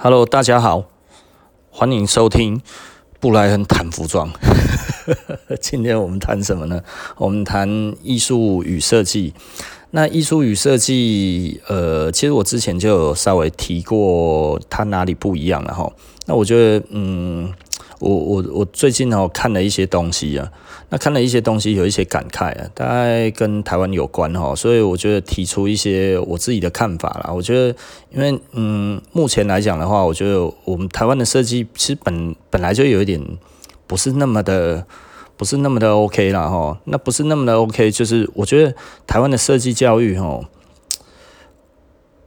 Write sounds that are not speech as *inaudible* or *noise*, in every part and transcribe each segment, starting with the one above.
Hello，大家好，欢迎收听布莱恩谈服装。*laughs* 今天我们谈什么呢？我们谈艺术与设计。那艺术与设计，呃，其实我之前就有稍微提过，它哪里不一样了哈。那我觉得，嗯。我我我最近哦看了一些东西啊，那看了一些东西有一些感慨啊，大概跟台湾有关哈，所以我觉得提出一些我自己的看法啦。我觉得，因为嗯，目前来讲的话，我觉得我们台湾的设计其实本本来就有一点不是那么的，不是那么的 OK 啦哈。那不是那么的 OK，就是我觉得台湾的设计教育哈，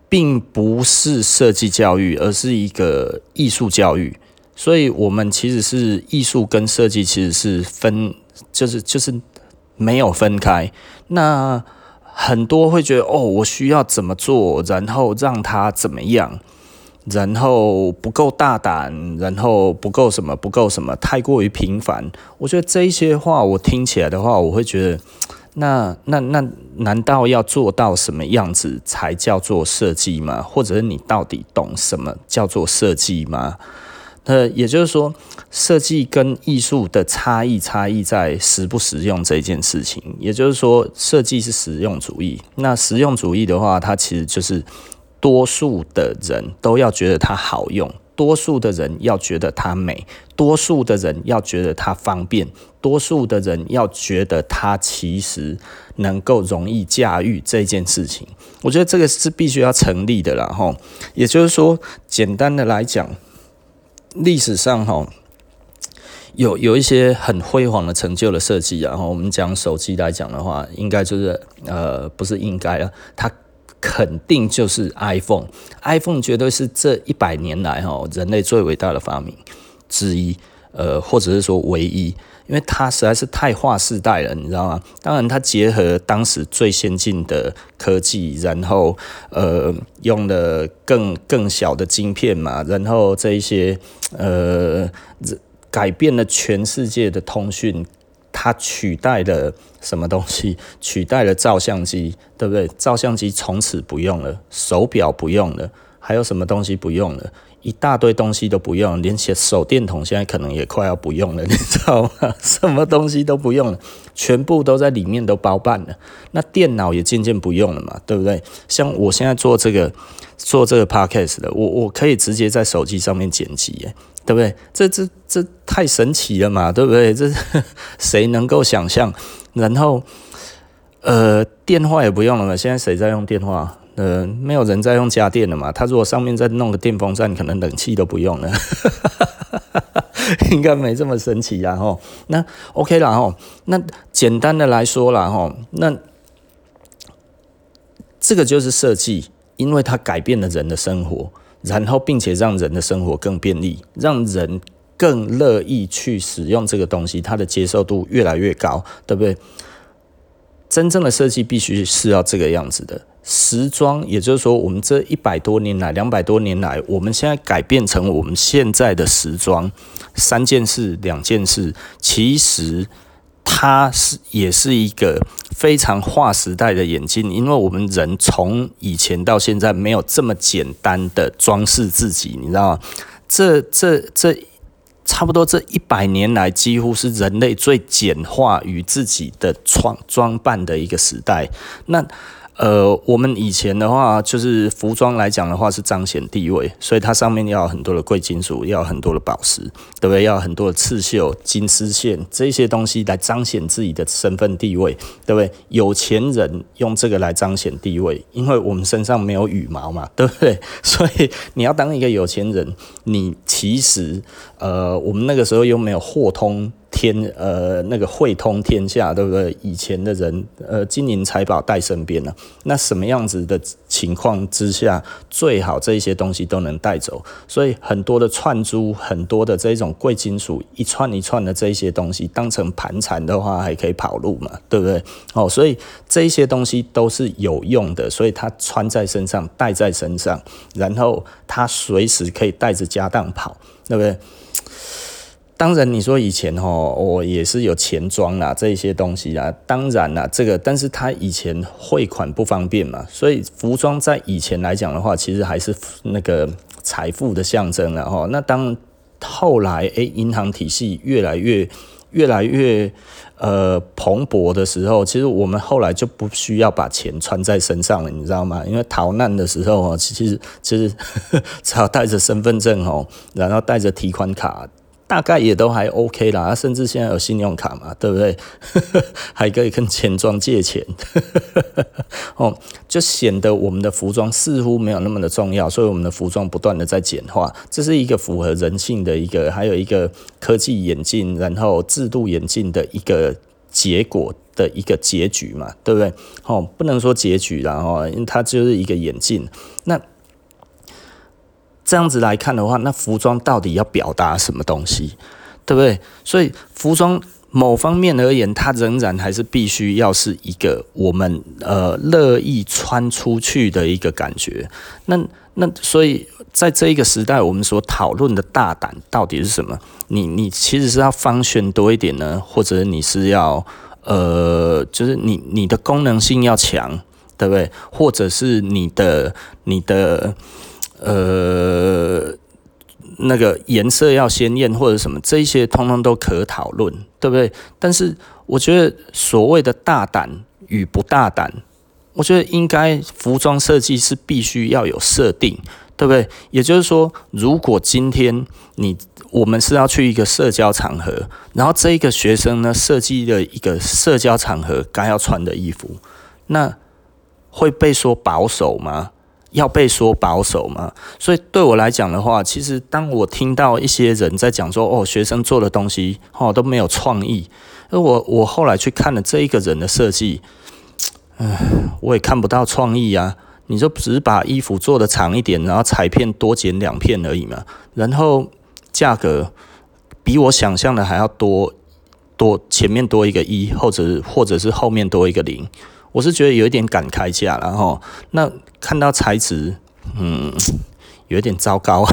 并不是设计教育，而是一个艺术教育。所以，我们其实是艺术跟设计其实是分，就是就是没有分开。那很多会觉得，哦，我需要怎么做，然后让他怎么样，然后不够大胆，然后不够什么，不够什么，太过于平凡。我觉得这些话，我听起来的话，我会觉得，那那那，难道要做到什么样子才叫做设计吗？或者是你到底懂什么叫做设计吗？呃，也就是说，设计跟艺术的差异，差异在实不实用这件事情。也就是说，设计是实用主义，那实用主义的话，它其实就是多数的人都要觉得它好用，多数的人要觉得它美，多数的人要觉得它方便，多数的人要觉得它其实能够容易驾驭这件事情。我觉得这个是必须要成立的啦，哈。也就是说，简单的来讲。历史上哈有有一些很辉煌的成就的设计，然后我们讲手机来讲的话，应该就是呃不是应该啊，它肯定就是 iPhone，iPhone 绝对是这一百年来哈人类最伟大的发明之一，呃或者是说唯一。因为它实在是太划时代了，你知道吗？当然，它结合当时最先进的科技，然后呃，用了更更小的晶片嘛，然后这一些呃，改变了全世界的通讯。它取代了什么东西？取代了照相机，对不对？照相机从此不用了，手表不用了，还有什么东西不用了？一大堆东西都不用，连起手电筒现在可能也快要不用了，*laughs* 你知道吗？什么东西都不用了，全部都在里面都包办了。那电脑也渐渐不用了嘛，对不对？像我现在做这个做这个 podcast 的，我我可以直接在手机上面剪辑，耶，对不对？这这这太神奇了嘛，对不对？这 *laughs* 谁能够想象？然后呃，电话也不用了嘛，现在谁在用电话？呃，没有人在用家电了嘛？他如果上面再弄个电风扇，可能冷气都不用了，*laughs* 应该没这么神奇呀！吼，那 OK 了吼，那简单的来说了吼，那这个就是设计，因为它改变了人的生活，然后并且让人的生活更便利，让人更乐意去使用这个东西，它的接受度越来越高，对不对？真正的设计必须是要这个样子的。时装，也就是说，我们这一百多年来、两百多年来，我们现在改变成我们现在的时装，三件事、两件事，其实它是也是一个非常划时代的演进，因为我们人从以前到现在没有这么简单的装饰自己，你知道吗？这、这、这。差不多这一百年来，几乎是人类最简化于自己的装装扮的一个时代。那。呃，我们以前的话，就是服装来讲的话，是彰显地位，所以它上面要很多的贵金属，要很多的宝石，对不对？要很多的刺绣、金丝线这些东西来彰显自己的身份地位，对不对？有钱人用这个来彰显地位，因为我们身上没有羽毛嘛，对不对？所以你要当一个有钱人，你其实呃，我们那个时候又没有货通。天呃，那个汇通天下，对不对？以前的人呃，金银财宝带身边了，那什么样子的情况之下，最好这些东西都能带走？所以很多的串珠，很多的这种贵金属，一串一串的这些东西，当成盘缠的话，还可以跑路嘛，对不对？哦，所以这些东西都是有用的，所以它穿在身上，带在身上，然后它随时可以带着家当跑，对不对？当然，你说以前哦，我也是有钱庄啦，这些东西啦。当然啦，这个，但是他以前汇款不方便嘛，所以服装在以前来讲的话，其实还是那个财富的象征了哈。那当后来诶，银行体系越来越越来越呃蓬勃的时候，其实我们后来就不需要把钱穿在身上了，你知道吗？因为逃难的时候其实其实 *laughs* 只要带着身份证哦，然后带着提款卡。大概也都还 OK 啦，甚至现在有信用卡嘛，对不对？*laughs* 还可以跟钱庄借钱，*laughs* 哦，就显得我们的服装似乎没有那么的重要，所以我们的服装不断的在简化，这是一个符合人性的一个，还有一个科技演进，然后制度演进的一个结果的一个结局嘛，对不对？哦，不能说结局啦，哦，因为它就是一个演进，那。这样子来看的话，那服装到底要表达什么东西，对不对？所以服装某方面而言，它仍然还是必须要是一个我们呃乐意穿出去的一个感觉。那那所以在这一个时代，我们所讨论的大胆到底是什么？你你其实是要方选多一点呢，或者你是要呃，就是你你的功能性要强，对不对？或者是你的你的。呃，那个颜色要鲜艳或者什么，这一些通通都可讨论，对不对？但是我觉得所谓的大胆与不大胆，我觉得应该服装设计是必须要有设定，对不对？也就是说，如果今天你我们是要去一个社交场合，然后这一个学生呢设计了一个社交场合该要穿的衣服，那会被说保守吗？要被说保守吗？所以对我来讲的话，其实当我听到一些人在讲说，哦，学生做的东西哦都没有创意，而我我后来去看了这一个人的设计，嗯，我也看不到创意啊。你就只是把衣服做得长一点，然后裁片多剪两片而已嘛，然后价格比我想象的还要多多，前面多一个一，或者或者是后面多一个零。我是觉得有一点敢开价了哈，那看到材质，嗯，有点糟糕，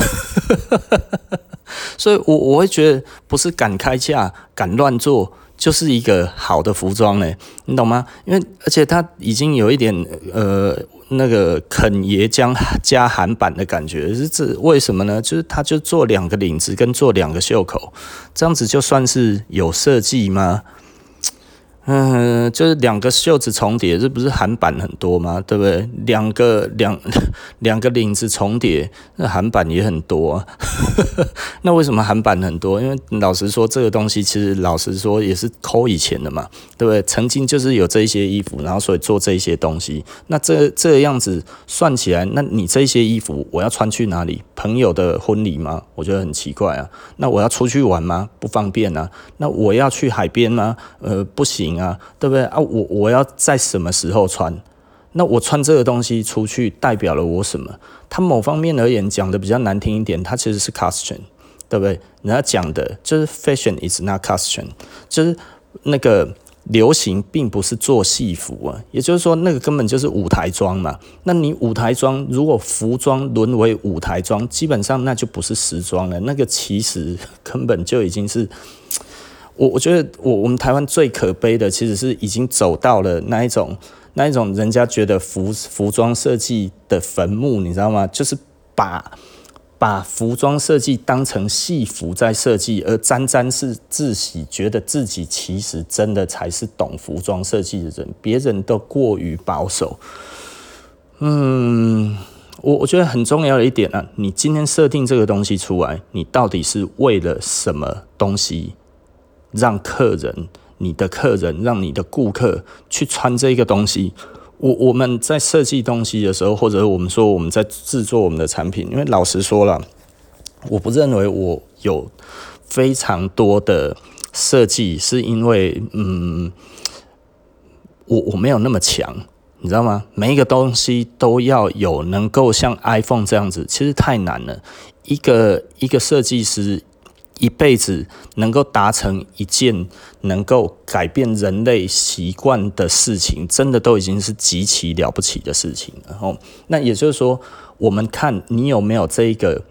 *laughs* 所以我我会觉得不是敢开价、敢乱做，就是一个好的服装嘞，你懂吗？因为而且它已经有一点呃那个肯爷将加韩版的感觉，是这为什么呢？就是它就做两个领子跟做两个袖口，这样子就算是有设计吗？嗯，就是两个袖子重叠，这不是韩版很多吗？对不对？两个两 *laughs* 两个领子重叠，那韩版也很多啊。*laughs* 那为什么韩版很多？因为老实说，这个东西其实老实说也是抠以前的嘛，对不对？曾经就是有这些衣服，然后所以做这些东西。那这这样子算起来，那你这些衣服我要穿去哪里？朋友的婚礼吗？我觉得很奇怪啊。那我要出去玩吗？不方便啊。那我要去海边吗？呃，不行。啊，对不对啊？我我要在什么时候穿？那我穿这个东西出去代表了我什么？它某方面而言讲的比较难听一点，它其实是 costume，对不对？人家讲的就是 fashion is not costume，就是那个流行并不是做戏服啊，也就是说那个根本就是舞台装嘛。那你舞台装如果服装沦为舞台装，基本上那就不是时装了，那个其实 *laughs* 根本就已经是。我我觉得我我们台湾最可悲的，其实是已经走到了那一种那一种人家觉得服服装设计的坟墓，你知道吗？就是把把服装设计当成戏服在设计，而沾沾是自喜，觉得自己其实真的才是懂服装设计的人，别人都过于保守。嗯，我我觉得很重要的一点啊，你今天设定这个东西出来，你到底是为了什么东西？让客人，你的客人，让你的顾客去穿这个东西。我我们在设计东西的时候，或者我们说我们在制作我们的产品，因为老实说了，我不认为我有非常多的设计，是因为嗯，我我没有那么强，你知道吗？每一个东西都要有能够像 iPhone 这样子，其实太难了。一个一个设计师。一辈子能够达成一件能够改变人类习惯的事情，真的都已经是极其了不起的事情。然后，那也就是说，我们看你有没有这一个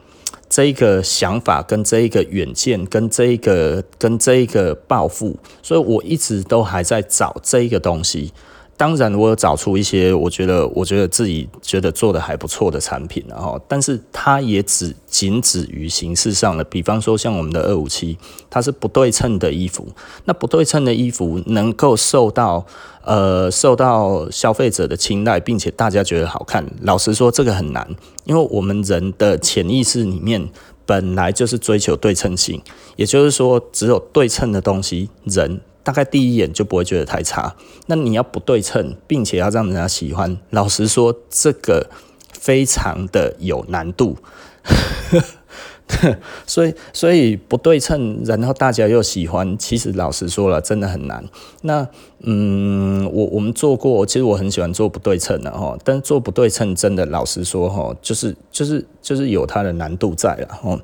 这一个想法，跟这一个远见，跟这一个跟这一个抱负。所以我一直都还在找这一个东西。当然，我有找出一些我觉得我觉得自己觉得做的还不错的产品，然后，但是它也只仅止于形式上的。比方说，像我们的二五七，它是不对称的衣服。那不对称的衣服能够受到呃受到消费者的青睐，并且大家觉得好看。老实说，这个很难，因为我们人的潜意识里面本来就是追求对称性，也就是说，只有对称的东西，人。大概第一眼就不会觉得太差。那你要不对称，并且要让人家喜欢，老实说，这个非常的有难度。*laughs* 所以，所以不对称，然后大家又喜欢，其实老实说了，真的很难。那，嗯，我我们做过，其实我很喜欢做不对称的哈，但做不对称真的，老实说哈，就是就是就是有它的难度在了哈。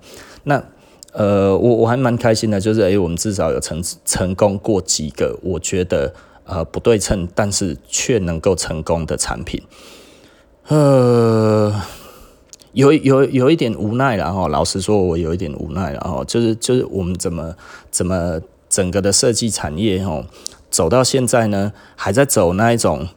那。呃，我我还蛮开心的，就是诶、欸，我们至少有成成功过几个，我觉得呃不对称，但是却能够成功的产品。呃，有有有一点无奈了哈，老实说，我有一点无奈了哈，就是就是我们怎么怎么整个的设计产业哈，走到现在呢，还在走那一种。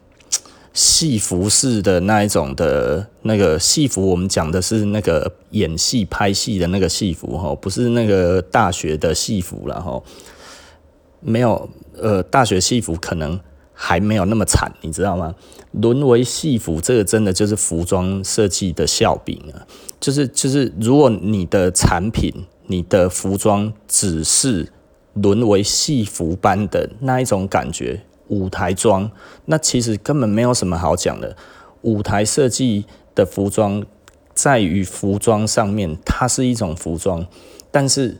戏服式的那一种的那个戏服，我们讲的是那个演戏拍戏的那个戏服哈，不是那个大学的戏服了哈。没有，呃，大学戏服可能还没有那么惨，你知道吗？沦为戏服，这个真的就是服装设计的笑柄啊！就是就是，如果你的产品、你的服装只是沦为戏服般的那一种感觉。舞台装，那其实根本没有什么好讲的。舞台设计的服装，在于服装上面，它是一种服装。但是，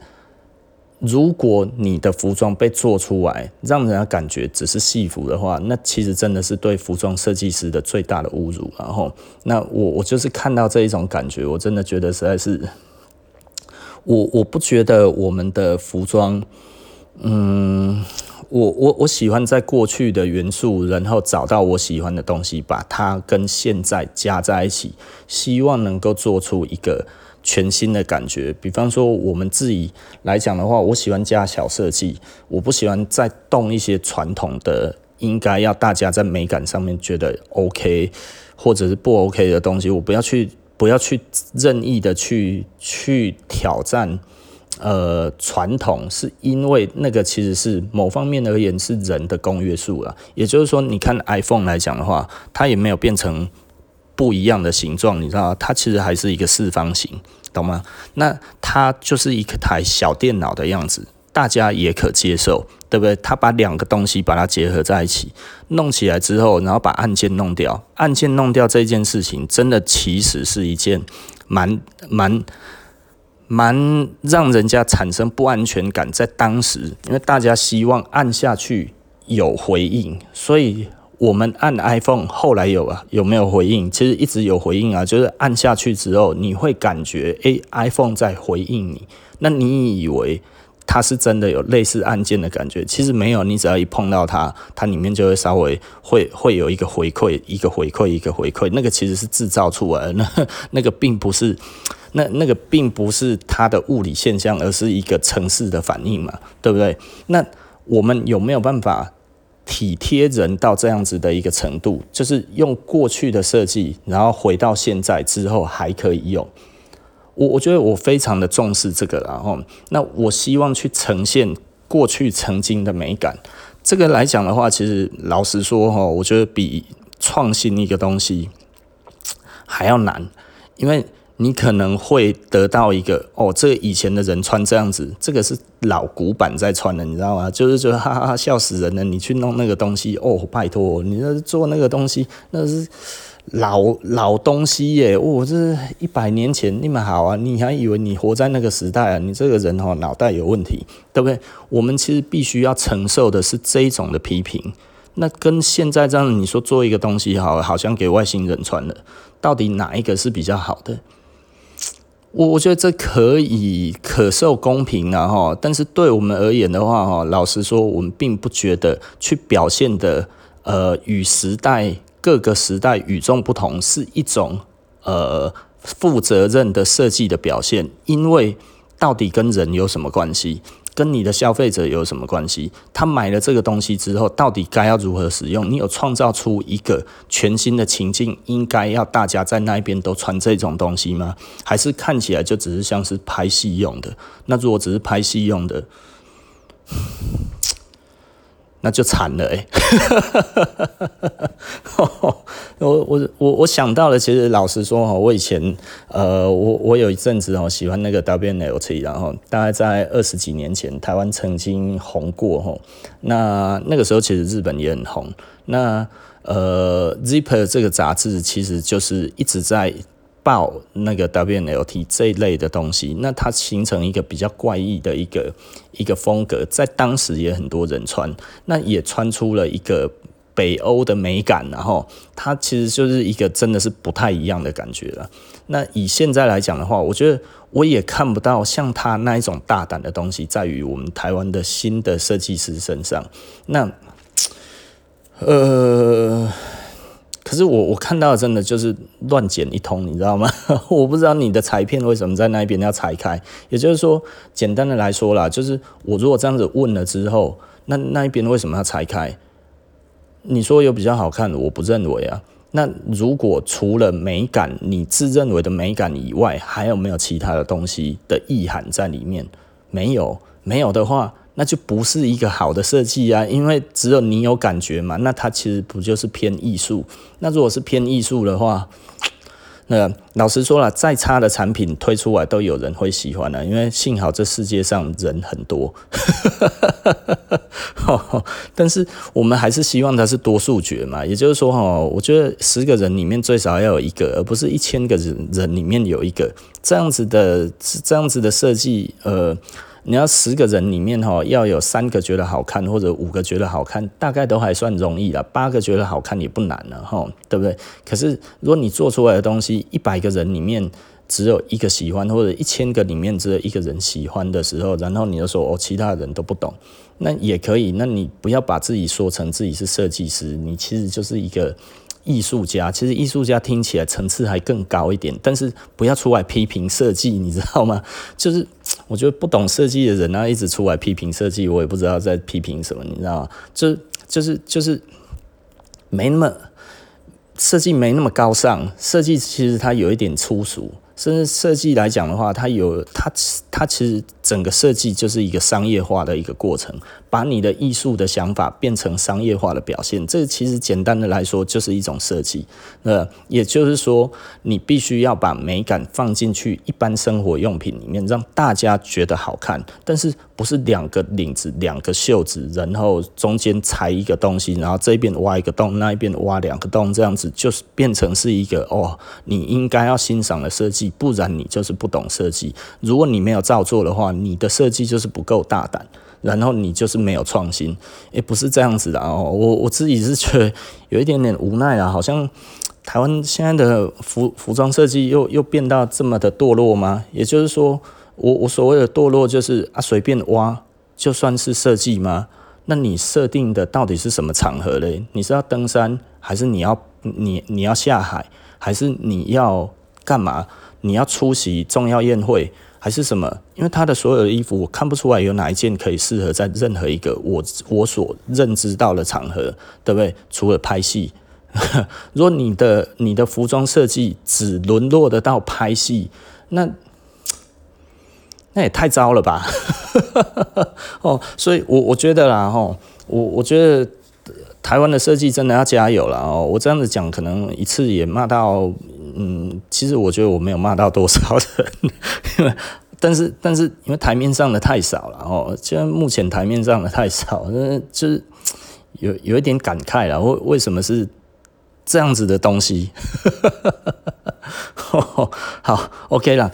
如果你的服装被做出来，让人家感觉只是戏服的话，那其实真的是对服装设计师的最大的侮辱。然后，那我我就是看到这一种感觉，我真的觉得实在是，我我不觉得我们的服装，嗯。我我我喜欢在过去的元素，然后找到我喜欢的东西，把它跟现在加在一起，希望能够做出一个全新的感觉。比方说，我们自己来讲的话，我喜欢加小设计，我不喜欢再动一些传统的，应该要大家在美感上面觉得 OK 或者是不 OK 的东西，我不要去不要去任意的去去挑战。呃，传统是因为那个其实是某方面而言是人的公约数了，也就是说，你看 iPhone 来讲的话，它也没有变成不一样的形状，你知道，它其实还是一个四方形，懂吗？那它就是一台小电脑的样子，大家也可接受，对不对？它把两个东西把它结合在一起，弄起来之后，然后把按键弄掉，按键弄掉这件事情，真的其实是一件蛮蛮。蛮让人家产生不安全感，在当时，因为大家希望按下去有回应，所以我们按 iPhone 后来有啊，有没有回应？其实一直有回应啊，就是按下去之后，你会感觉诶、iPhone 在回应你，那你以为它是真的有类似按键的感觉？其实没有，你只要一碰到它，它里面就会稍微会会有一个回馈，一个回馈，一个回馈，那个其实是制造出来的，那 *laughs* 那个并不是。那那个并不是它的物理现象，而是一个城市的反应嘛，对不对？那我们有没有办法体贴人到这样子的一个程度？就是用过去的设计，然后回到现在之后还可以用。我我觉得我非常的重视这个，然后那我希望去呈现过去曾经的美感。这个来讲的话，其实老实说哈，我觉得比创新一个东西还要难，因为。你可能会得到一个哦，这以前的人穿这样子，这个是老古板在穿的，你知道吗？就是觉得哈哈哈笑死人了。你去弄那个东西哦，拜托，你那做那个东西那是老老东西耶，哦，这一百年前你们好啊，你还以为你活在那个时代啊？你这个人哦，脑袋有问题，对不对？我们其实必须要承受的是这一种的批评。那跟现在这样，你说做一个东西好，好像给外星人穿的，到底哪一个是比较好的？我我觉得这可以可受公平啊哈，但是对我们而言的话哈，老实说，我们并不觉得去表现的呃与时代各个时代与众不同是一种呃负责任的设计的表现，因为到底跟人有什么关系？跟你的消费者有什么关系？他买了这个东西之后，到底该要如何使用？你有创造出一个全新的情境，应该要大家在那边都穿这种东西吗？还是看起来就只是像是拍戏用的？那如果只是拍戏用的，那就惨了哎、欸！*laughs* 我我我我想到了，其实老实说哈，我以前呃，我我有一阵子哦喜欢那个 WNLT，然后大概在二十几年前，台湾曾经红过哈。那那个时候其实日本也很红。那呃，Zipper 这个杂志其实就是一直在。报那个 WLT 这一类的东西，那它形成一个比较怪异的一个一个风格，在当时也很多人穿，那也穿出了一个北欧的美感，然后它其实就是一个真的是不太一样的感觉了。那以现在来讲的话，我觉得我也看不到像它那一种大胆的东西，在于我们台湾的新的设计师身上。那呃。可是我我看到真的就是乱剪一通，你知道吗？*laughs* 我不知道你的裁片为什么在那边要裁开。也就是说，简单的来说啦，就是我如果这样子问了之后，那那一边为什么要裁开？你说有比较好看的，我不认为啊。那如果除了美感，你自认为的美感以外，还有没有其他的东西的意涵在里面？没有，没有的话。那就不是一个好的设计啊，因为只有你有感觉嘛，那它其实不就是偏艺术？那如果是偏艺术的话，那老实说了，再差的产品推出来都有人会喜欢的，因为幸好这世界上人很多。*laughs* 但是我们还是希望它是多数决嘛，也就是说哈，我觉得十个人里面最少要有一个，而不是一千个人人里面有一个这样子的，这样子的设计，呃。你要十个人里面哈，要有三个觉得好看，或者五个觉得好看，大概都还算容易了。八个觉得好看也不难了哈，对不对？可是如果你做出来的东西，一百个人里面只有一个喜欢，或者一千个里面只有一个人喜欢的时候，然后你就说哦，其他人都不懂，那也可以。那你不要把自己说成自己是设计师，你其实就是一个。艺术家其实艺术家听起来层次还更高一点，但是不要出来批评设计，你知道吗？就是我觉得不懂设计的人啊，一直出来批评设计，我也不知道在批评什么，你知道吗？就就是就是没那么设计没那么高尚，设计其实它有一点粗俗。甚至设计来讲的话，它有它它其实整个设计就是一个商业化的一个过程，把你的艺术的想法变成商业化的表现。这其实简单的来说就是一种设计。那也就是说，你必须要把美感放进去一般生活用品里面，让大家觉得好看。但是不是两个领子、两个袖子，然后中间裁一个东西，然后这边挖一个洞，那一边挖两个洞，这样子就是变成是一个哦，你应该要欣赏的设计。不然你就是不懂设计。如果你没有照做的话，你的设计就是不够大胆，然后你就是没有创新。也不是这样子的哦。我我自己是觉得有一点点无奈啊，好像台湾现在的服服装设计又又变到这么的堕落吗？也就是说，我我所谓的堕落就是啊，随便挖就算是设计吗？那你设定的到底是什么场合嘞？你是要登山，还是你要你你要下海，还是你要干嘛？你要出席重要宴会还是什么？因为他的所有的衣服，我看不出来有哪一件可以适合在任何一个我我所认知到的场合，对不对？除了拍戏，*laughs* 如果你的你的服装设计只沦落得到拍戏，那那也太糟了吧？*laughs* 哦，所以我我觉得啦，吼，我我觉得台湾的设计真的要加油了哦。我这样子讲，可能一次也骂到。嗯，其实我觉得我没有骂到多少人，因为 *laughs* 但是但是因为台面上的太少了哦，现在目前台面上的太少，就是有有一点感慨了。为为什么是这样子的东西？*laughs* 好，OK 了。